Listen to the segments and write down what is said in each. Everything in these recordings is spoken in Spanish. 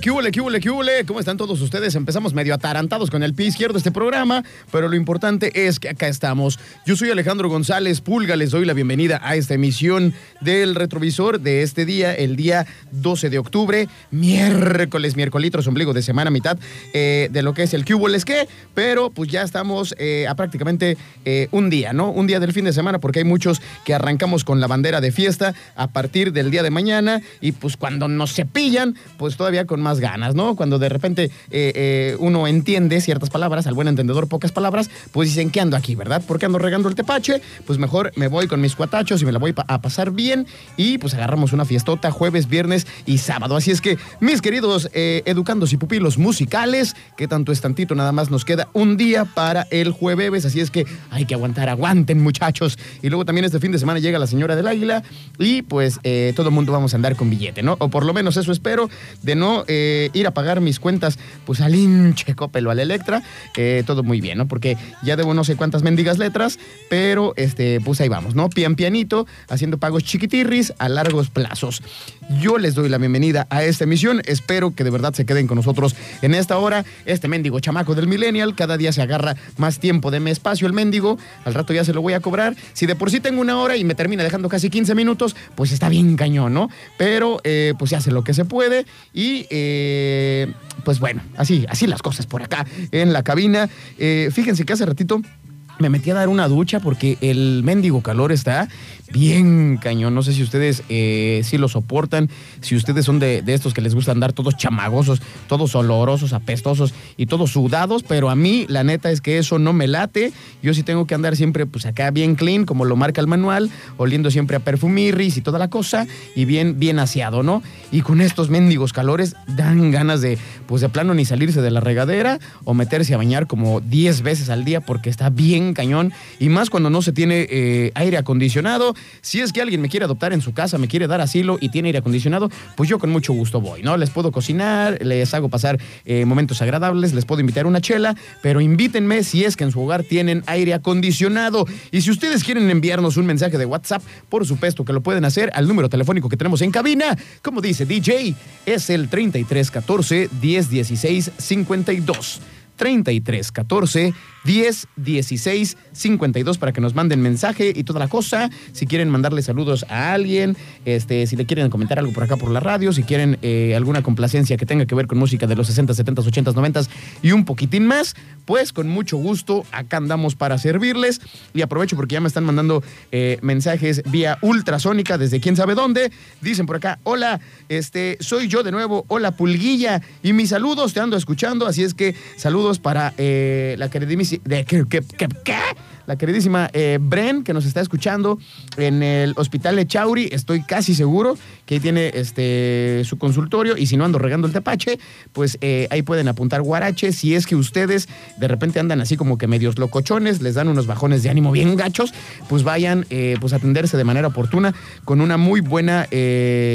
qué hule, qué hule, qué hule. ¿Cómo están todos ustedes? Empezamos medio atarantados con el pie izquierdo de este programa, pero lo importante es que acá estamos. Yo soy Alejandro González Pulga, les doy la bienvenida a esta emisión del retrovisor de este día, el día 12 de octubre, miércoles, miércoles, ombligo de semana, mitad eh, de lo que es el es que, pero pues ya estamos eh, a prácticamente eh, un día, ¿no? Un día del fin de semana, porque hay muchos que arrancamos con la bandera de fiesta a partir del día de mañana y pues cuando nos cepillan, pues todavía con más ganas, ¿no? Cuando de repente uno entiende ciertas palabras, al buen entendedor pocas palabras, pues dicen que ando aquí, ¿verdad? Porque ando regando el tepache, pues mejor me voy con mis cuatachos y me la voy a pasar bien y pues agarramos una fiestota jueves, viernes y sábado. Así es que, mis queridos eh, educandos y pupilos musicales, que tanto es tantito, nada más nos queda un día para el jueves, así es que hay que aguantar, aguanten muchachos. Y luego también este fin de semana llega la señora del águila y pues eh, todo el mundo vamos a andar con billete, ¿no? O por lo menos eso espero, de no eh, ir a pagar mis cuentas pues al hinche Coppel o al Electra, todo muy bien, ¿no? Porque ya debo no sé cuántas mendigas letras, pero este, pues ahí vamos, ¿no? Pian pianito, haciendo pagos chiquitirris a largos plazos. Yo les doy la bienvenida a esta emisión. Espero que de verdad se queden con nosotros en esta hora. Este mendigo chamaco del Millennial, cada día se agarra más tiempo de mi espacio el mendigo. Al rato ya se lo voy a cobrar. Si de por sí tengo una hora y me termina dejando casi 15 minutos, pues está bien cañón, ¿no? Pero eh, pues se hace lo que se puede. Y eh, pues bueno, así, así las cosas por acá en la cabina. Eh, fíjense que hace ratito me metí a dar una ducha porque el mendigo calor está bien cañón. No sé si ustedes eh, sí lo soportan, si ustedes son de, estos que les gusta andar todos chamagosos, todos olorosos, apestosos y todos sudados, pero a mí la neta es que eso no me late. Yo sí tengo que andar siempre pues acá bien clean, como lo marca el manual, oliendo siempre a perfumirris y toda la cosa, y bien, bien aseado, ¿no? Y con estos mendigos calores dan ganas de, pues de plano ni salirse de la regadera o meterse a bañar como 10 veces al día porque está bien cañón, y más cuando no se tiene eh, aire acondicionado si es que alguien me quiere adoptar en su casa, me quiere dar asilo y tiene aire acondicionado, pues yo con mucho gusto voy, ¿no? Les puedo cocinar, les hago pasar eh, momentos agradables, les puedo invitar una chela, pero invítenme si es que en su hogar tienen aire acondicionado. Y si ustedes quieren enviarnos un mensaje de WhatsApp, por supuesto que lo pueden hacer al número telefónico que tenemos en cabina. Como dice DJ, es el 3314 1016 52. 3314 10 16 52 para que nos manden mensaje y toda la cosa. Si quieren mandarle saludos a alguien, este, si le quieren comentar algo por acá por la radio, si quieren eh, alguna complacencia que tenga que ver con música de los 60, 70, 80, 90 y un poquitín más, pues con mucho gusto acá andamos para servirles. Y aprovecho porque ya me están mandando eh, mensajes vía ultrasónica desde quién sabe dónde. Dicen por acá, hola, este, soy yo de nuevo, hola Pulguilla, y mis saludos te ando escuchando, así es que saludos para eh, la queridísima ¿qué? La queridísima eh, Bren, que nos está escuchando en el Hospital de Chauri. Estoy casi seguro que ahí tiene este, su consultorio. Y si no ando regando el tepache, pues eh, ahí pueden apuntar guarache. Si es que ustedes de repente andan así como que medios locochones, les dan unos bajones de ánimo bien gachos, pues vayan eh, pues atenderse de manera oportuna con una muy buena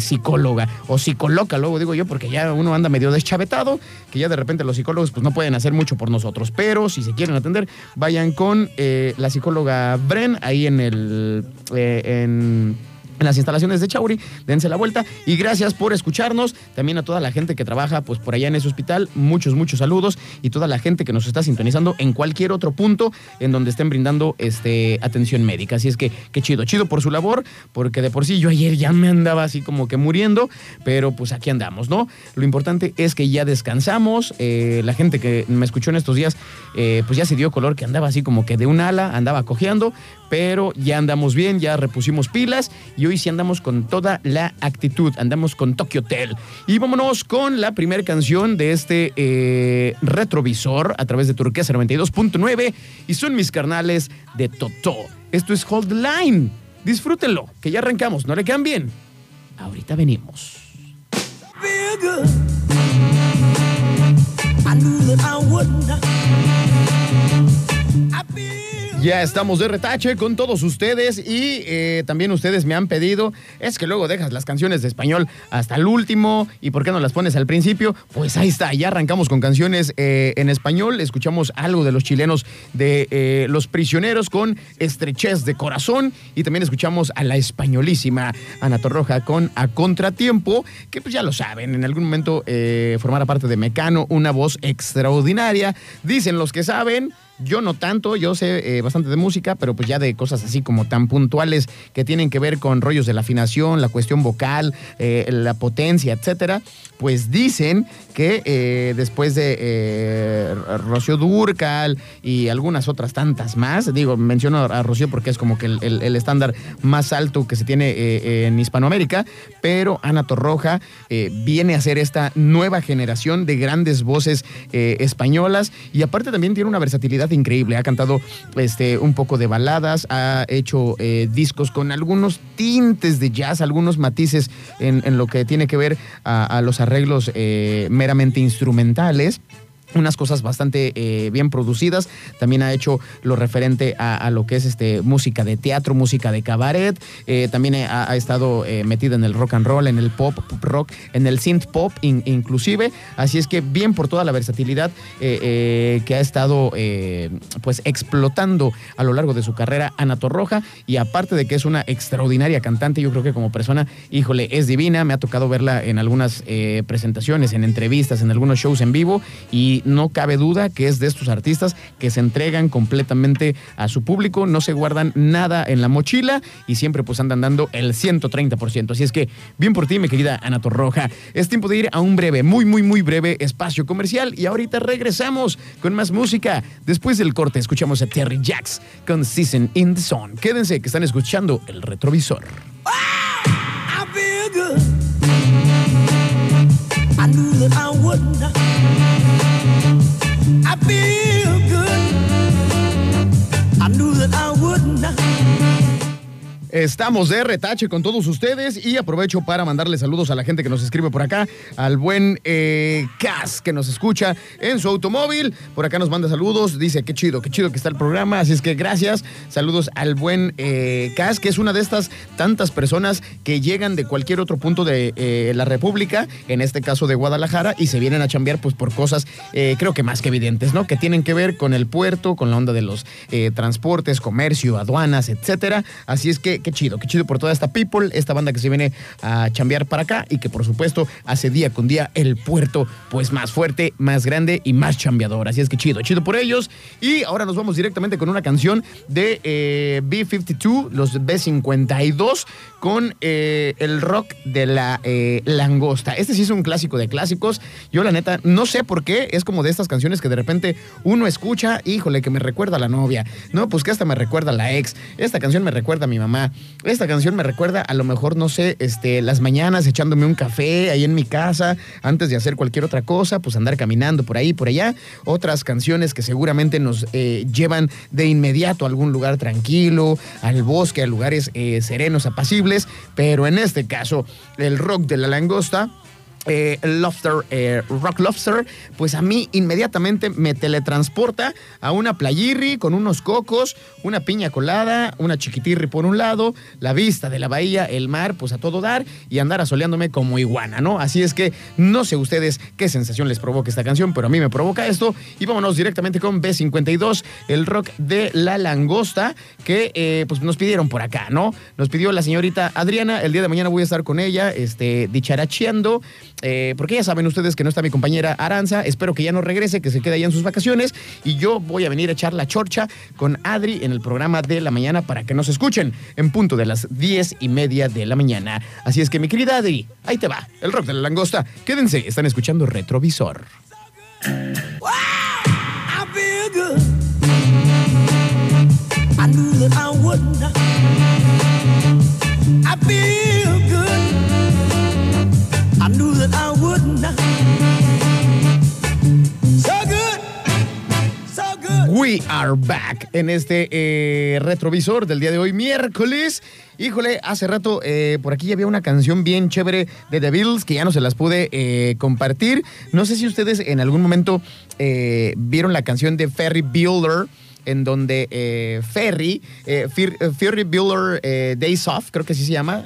psicóloga o psicoloca, luego digo yo, porque ya uno anda medio deschavetado, que ya de repente los psicólogos pues no pueden hacer mucho por nosotros. Pero si se quieren atender, vayan con la psicóloga Bren, ahí en el. Eh, en en las instalaciones de Chauri. Dense la vuelta y gracias por escucharnos. También a toda la gente que trabaja pues por allá en ese hospital, muchos, muchos saludos y toda la gente que nos está sintonizando en cualquier otro punto en donde estén brindando este, atención médica. Así es que qué chido, chido por su labor, porque de por sí yo ayer ya me andaba así como que muriendo, pero pues aquí andamos, ¿no? Lo importante es que ya descansamos. Eh, la gente que me escuchó en estos días, eh, pues ya se dio color que andaba así como que de un ala, andaba cojeando, pero ya andamos bien, ya repusimos pilas y hoy sí andamos con toda la actitud, andamos con Tokyo Hotel. Y vámonos con la primera canción de este eh, retrovisor a través de Turquesa 92.9 y son mis carnales de Toto. Esto es Hold Line. Disfrútenlo, que ya arrancamos, no le cambien. Ahorita venimos. Ya estamos de retache con todos ustedes y eh, también ustedes me han pedido, es que luego dejas las canciones de español hasta el último y ¿por qué no las pones al principio? Pues ahí está, ya arrancamos con canciones eh, en español, escuchamos algo de los chilenos de eh, Los Prisioneros con Estrechez de Corazón y también escuchamos a la españolísima Ana Torroja con A Contratiempo, que pues ya lo saben, en algún momento formará parte de Mecano, una voz extraordinaria, dicen los que saben. Yo no tanto, yo sé eh, bastante de música, pero pues ya de cosas así como tan puntuales que tienen que ver con rollos de la afinación, la cuestión vocal, eh, la potencia, etcétera, pues dicen que eh, después de Rocío Durcal y algunas otras tantas más, digo, menciono a Rocío porque es como que el, estándar más alto que se tiene en Hispanoamérica, pero Ana Torroja viene a ser esta nueva generación de grandes voces españolas y aparte también tiene una versatilidad increíble. Ha cantado este, un poco de baladas, ha hecho eh, discos con algunos tintes de jazz, algunos matices en, lo que tiene que ver a, los arreglos eh, meramente instrumentales unas cosas bastante eh, bien producidas. También ha hecho lo referente a, lo que es este, música de teatro, música de cabaret. Eh, también ha, estado eh, metida en el rock and roll, en el pop, rock, en el synth pop inclusive. Así es que bien por toda la versatilidad que ha estado pues explotando a lo largo de su carrera Ana Torroja. Y aparte de que es una extraordinaria cantante, yo creo que como persona, híjole, es divina. Me ha tocado verla en algunas presentaciones, en entrevistas, en algunos shows en vivo. Y no cabe duda que es de estos artistas que se entregan completamente a su público, no se guardan nada en la mochila y siempre pues andan dando el 130%. Así es que bien por ti, mi querida Ana Torroja. Es tiempo de ir a un breve, muy, muy, muy breve espacio comercial y ahorita regresamos con más música. Después del corte escuchamos a Terry Jacks con Season in the Sun. Quédense que están escuchando el retrovisor. I've been Estamos de retache con todos ustedes y aprovecho para mandarle saludos a la gente que nos escribe por acá, al buen eh, Cas que nos escucha en su automóvil. Por acá nos manda saludos, dice qué chido, qué chido que está el programa. Así es que gracias. Saludos al buen eh, que es una de estas tantas personas que llegan de cualquier otro punto de eh, la República, en este caso de Guadalajara, y se vienen a chambear pues por cosas eh, creo que más que evidentes, ¿no? Que tienen que ver con el puerto, con la onda de los transportes, comercio, aduanas, etcétera. Así es que qué chido, qué chido por toda esta people, esta banda que se viene a chambear para acá y que por supuesto hace día con día el puerto pues más fuerte, más grande y más chambeador. Así es que chido, chido por ellos. Y ahora nos vamos directamente con una canción de eh, B52, los B52, con eh, el rock de la eh, langosta. Este sí es un clásico de clásicos. Yo la neta no sé por qué, es como de estas canciones que de repente uno escucha, híjole, que me recuerda a la novia. No, pues que hasta me recuerda a la ex. Esta canción me recuerda a mi mamá. Esta canción me recuerda a lo mejor, no sé, este, las mañanas echándome un café ahí en mi casa, antes de hacer cualquier otra cosa, pues andar caminando por ahí, por allá. Otras canciones que seguramente nos eh, llevan de inmediato a algún lugar tranquilo, al bosque, a lugares eh, serenos, apacibles, pero en este caso, el rock de la langosta eh, Lobster, eh, Rock Lobster, pues a mí inmediatamente me teletransporta a una playirri con unos cocos, una piña colada, una chiquitirri por un lado, la vista de la bahía, el mar, pues a todo dar y andar asoleándome como iguana, ¿no? Así es que no sé ustedes qué sensación les provoca esta canción, pero a mí me provoca esto y vámonos directamente con B52, el rock de la langosta que eh, pues nos pidieron por acá, ¿no? Nos pidió la señorita Adriana, el día de mañana voy a estar con ella, este, dicharacheando. Eh, porque ya saben ustedes que no está mi compañera Aranza, espero que ya no regrese, que se quede allá en sus vacaciones y yo voy a venir a echar la chorcha con Adri en el programa de la mañana para que nos escuchen en punto de las diez y media de la mañana. Así es que mi querida Adri, ahí te va, el rock de la langosta. Quédense, están escuchando Retrovisor. We back en este eh, retrovisor del día de hoy, miércoles. Híjole, hace rato eh, por aquí había una canción bien chévere de The Beatles que ya no se las pude eh, compartir. No sé si ustedes en algún momento vieron la canción de Ferry Builder en donde eh, Ferry, eh, eh, Ferry Bueller Days Off, creo que así se llama,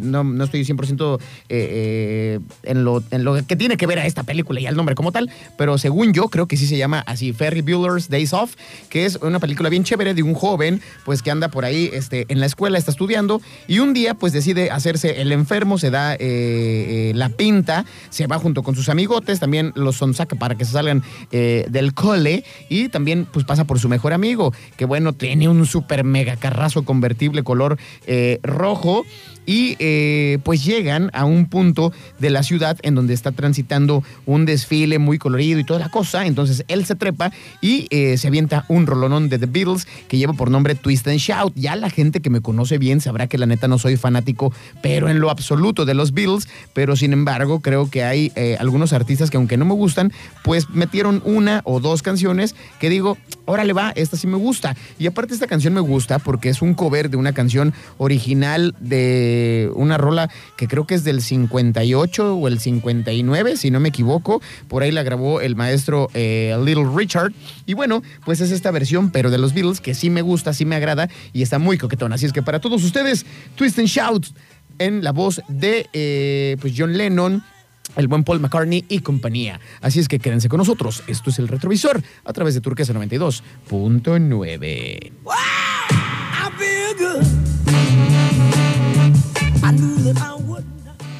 no, no, estoy 100% en, lo, en lo que tiene que ver a esta película y al nombre como tal, pero según yo creo que sí se llama así, Ferry Bueller's Days Off, que es una película bien chévere de un joven, pues que anda por ahí este, en la escuela, está estudiando, y un día pues decide hacerse el enfermo, se da la pinta, se va junto con sus amigotes, también los sonsaca para que se salgan del cole, y también pues pasa por su mejor amigo, que bueno, tiene un super mega carrazo convertible color eh, rojo y eh, pues llegan a un punto de la ciudad en donde está transitando un desfile muy colorido y toda la cosa. Entonces él se trepa y eh, se avienta un rolonón de The Beatles que lleva por nombre Twist and Shout. Ya la gente que me conoce bien sabrá que la neta no soy fanático, pero en lo absoluto de los Beatles. Pero sin embargo, creo que hay eh, algunos artistas que aunque no me gustan, pues metieron una o dos canciones que digo, órale esta sí me gusta. Y aparte esta canción me gusta porque es un cover de una canción original de una rola que creo que es del 58 o el 59, si no me equivoco. Por ahí la grabó el maestro eh, Little Richard. Y bueno, pues es esta versión, pero de los Beatles, que sí me gusta, sí me agrada y está muy coquetona. Así es que para todos ustedes, Twist and Shout en la voz de eh, pues John Lennon, el buen Paul McCartney y compañía. Así es que quédense con nosotros. Esto es el retrovisor a través de Turquesa 92.9. Wow,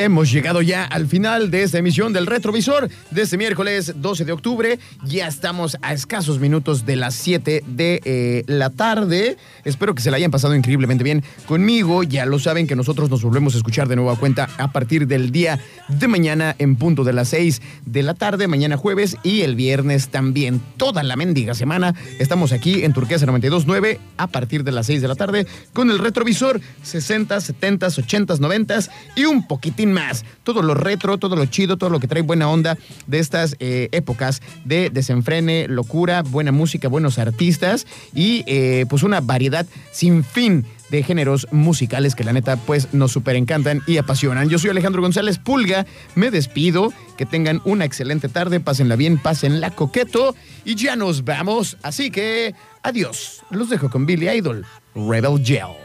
Hemos llegado ya al final de esta emisión del retrovisor de este miércoles 12 de octubre. Ya estamos a escasos minutos de las 7 de eh, la tarde. Espero que se la hayan pasado increíblemente bien conmigo. Ya lo saben que nosotros nos volvemos a escuchar de nueva cuenta a partir del día de mañana en punto de las 6 de la tarde, mañana jueves y el viernes también. Toda la mendiga semana estamos aquí en Turquesa 929 a partir de las 6 de la tarde con el retrovisor 60, 70, 80, 90 y un poquitín más. Todo lo retro, todo lo chido, todo lo que trae buena onda de estas eh, épocas de desenfrene, locura, buena música, buenos artistas y eh, pues una variedad sin fin de géneros musicales que la neta pues nos super encantan y apasionan. Yo soy Alejandro González Pulga, me despido, que tengan una excelente tarde, pásenla bien, pásenla coqueto y ya nos vamos. Así que adiós, los dejo con Billy Idol, Rebel Gel.